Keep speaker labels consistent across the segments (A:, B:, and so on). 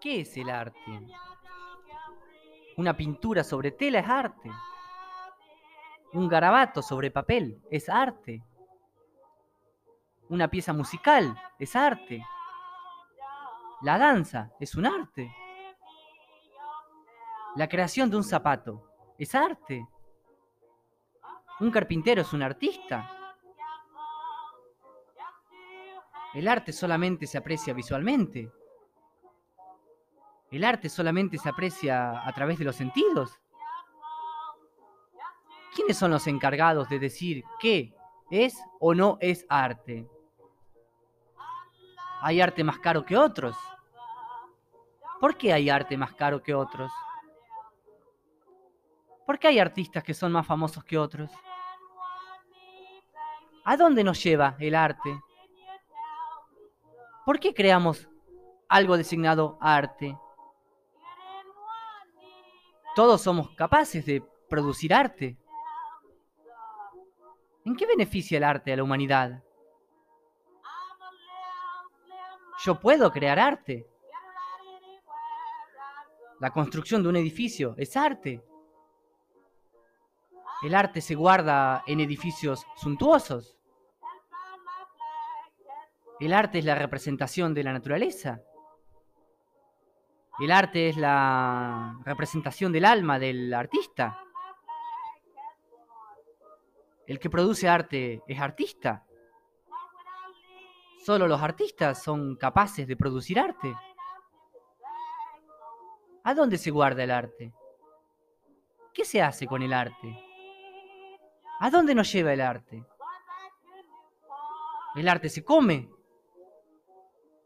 A: ¿Qué es el arte? Una pintura sobre tela es arte. Un garabato sobre papel es arte. Una pieza musical es arte. La danza es un arte. La creación de un zapato es arte. Un carpintero es un artista. El arte solamente se aprecia visualmente. El arte solamente se aprecia a través de los sentidos. ¿Quiénes son los encargados de decir qué es o no es arte? ¿Hay arte más caro que otros? ¿Por qué hay arte más caro que otros? ¿Por qué hay artistas que son más famosos que otros? ¿A dónde nos lleva el arte? ¿Por qué creamos algo designado arte? Todos somos capaces de producir arte. ¿En qué beneficia el arte a la humanidad? Yo puedo crear arte. La construcción de un edificio es arte. El arte se guarda en edificios suntuosos. El arte es la representación de la naturaleza. El arte es la representación del alma del artista. El que produce arte es artista. Solo los artistas son capaces de producir arte. ¿A dónde se guarda el arte? ¿Qué se hace con el arte? ¿A dónde nos lleva el arte? ¿El arte se come?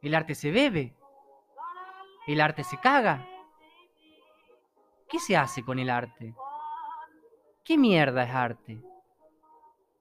A: El arte se bebe. El arte se caga. ¿Qué se hace con el arte? ¿Qué mierda es arte?